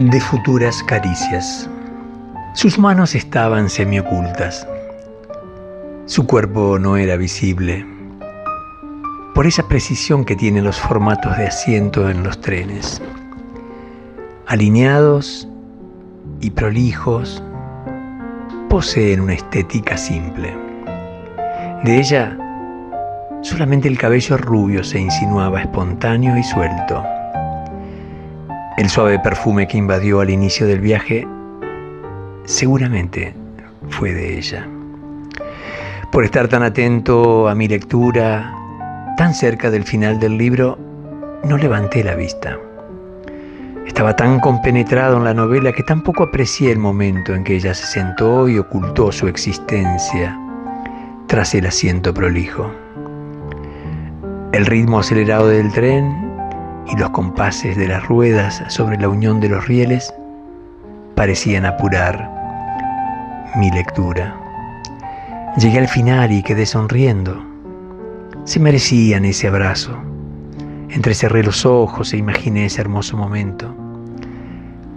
de futuras caricias. Sus manos estaban semiocultas. Su cuerpo no era visible por esa precisión que tienen los formatos de asiento en los trenes. Alineados y prolijos, poseen una estética simple. De ella, solamente el cabello rubio se insinuaba espontáneo y suelto. El suave perfume que invadió al inicio del viaje seguramente fue de ella. Por estar tan atento a mi lectura, tan cerca del final del libro, no levanté la vista. Estaba tan compenetrado en la novela que tampoco aprecié el momento en que ella se sentó y ocultó su existencia tras el asiento prolijo. El ritmo acelerado del tren y los compases de las ruedas sobre la unión de los rieles parecían apurar mi lectura. Llegué al final y quedé sonriendo. Se merecían ese abrazo. Entrecerré los ojos e imaginé ese hermoso momento.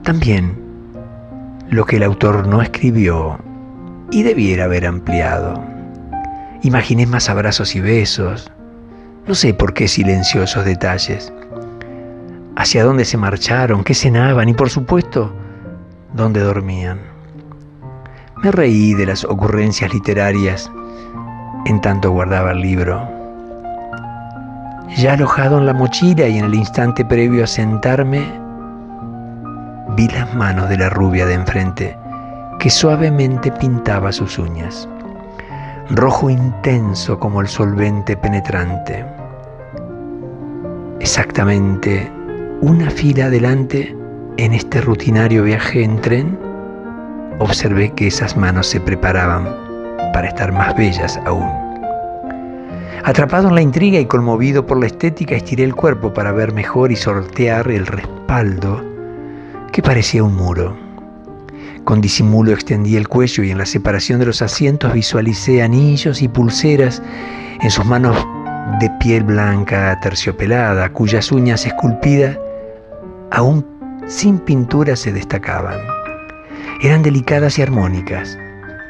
También lo que el autor no escribió y debiera haber ampliado. Imaginé más abrazos y besos. No sé por qué silenciosos detalles hacia dónde se marcharon, qué cenaban y por supuesto, dónde dormían. Me reí de las ocurrencias literarias en tanto guardaba el libro. Ya alojado en la mochila y en el instante previo a sentarme, vi las manos de la rubia de enfrente que suavemente pintaba sus uñas, rojo intenso como el solvente penetrante. Exactamente una fila adelante en este rutinario viaje en tren, observé que esas manos se preparaban para estar más bellas aún. Atrapado en la intriga y conmovido por la estética, estiré el cuerpo para ver mejor y sortear el respaldo que parecía un muro. Con disimulo extendí el cuello y en la separación de los asientos visualicé anillos y pulseras en sus manos de piel blanca terciopelada, cuyas uñas esculpidas aún sin pintura se destacaban. Eran delicadas y armónicas,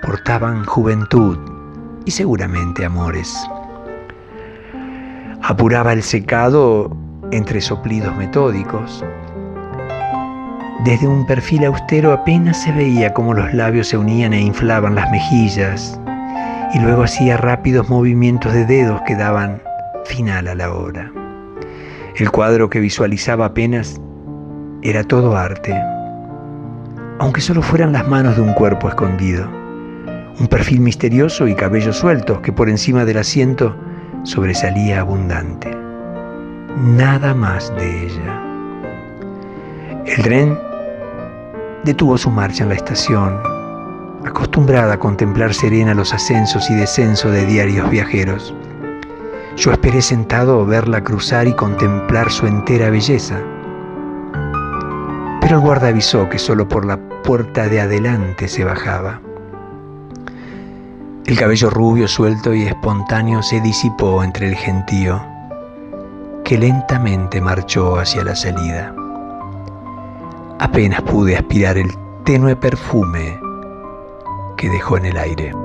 portaban juventud y seguramente amores. Apuraba el secado entre soplidos metódicos. Desde un perfil austero apenas se veía cómo los labios se unían e inflaban las mejillas, y luego hacía rápidos movimientos de dedos que daban final a la obra. El cuadro que visualizaba apenas era todo arte, aunque solo fueran las manos de un cuerpo escondido, un perfil misterioso y cabellos sueltos que por encima del asiento sobresalía abundante. Nada más de ella. El tren detuvo su marcha en la estación, acostumbrada a contemplar serena los ascensos y descensos de diarios viajeros. Yo esperé sentado verla cruzar y contemplar su entera belleza pero el guarda avisó que solo por la puerta de adelante se bajaba. El cabello rubio, suelto y espontáneo se disipó entre el gentío, que lentamente marchó hacia la salida. Apenas pude aspirar el tenue perfume que dejó en el aire.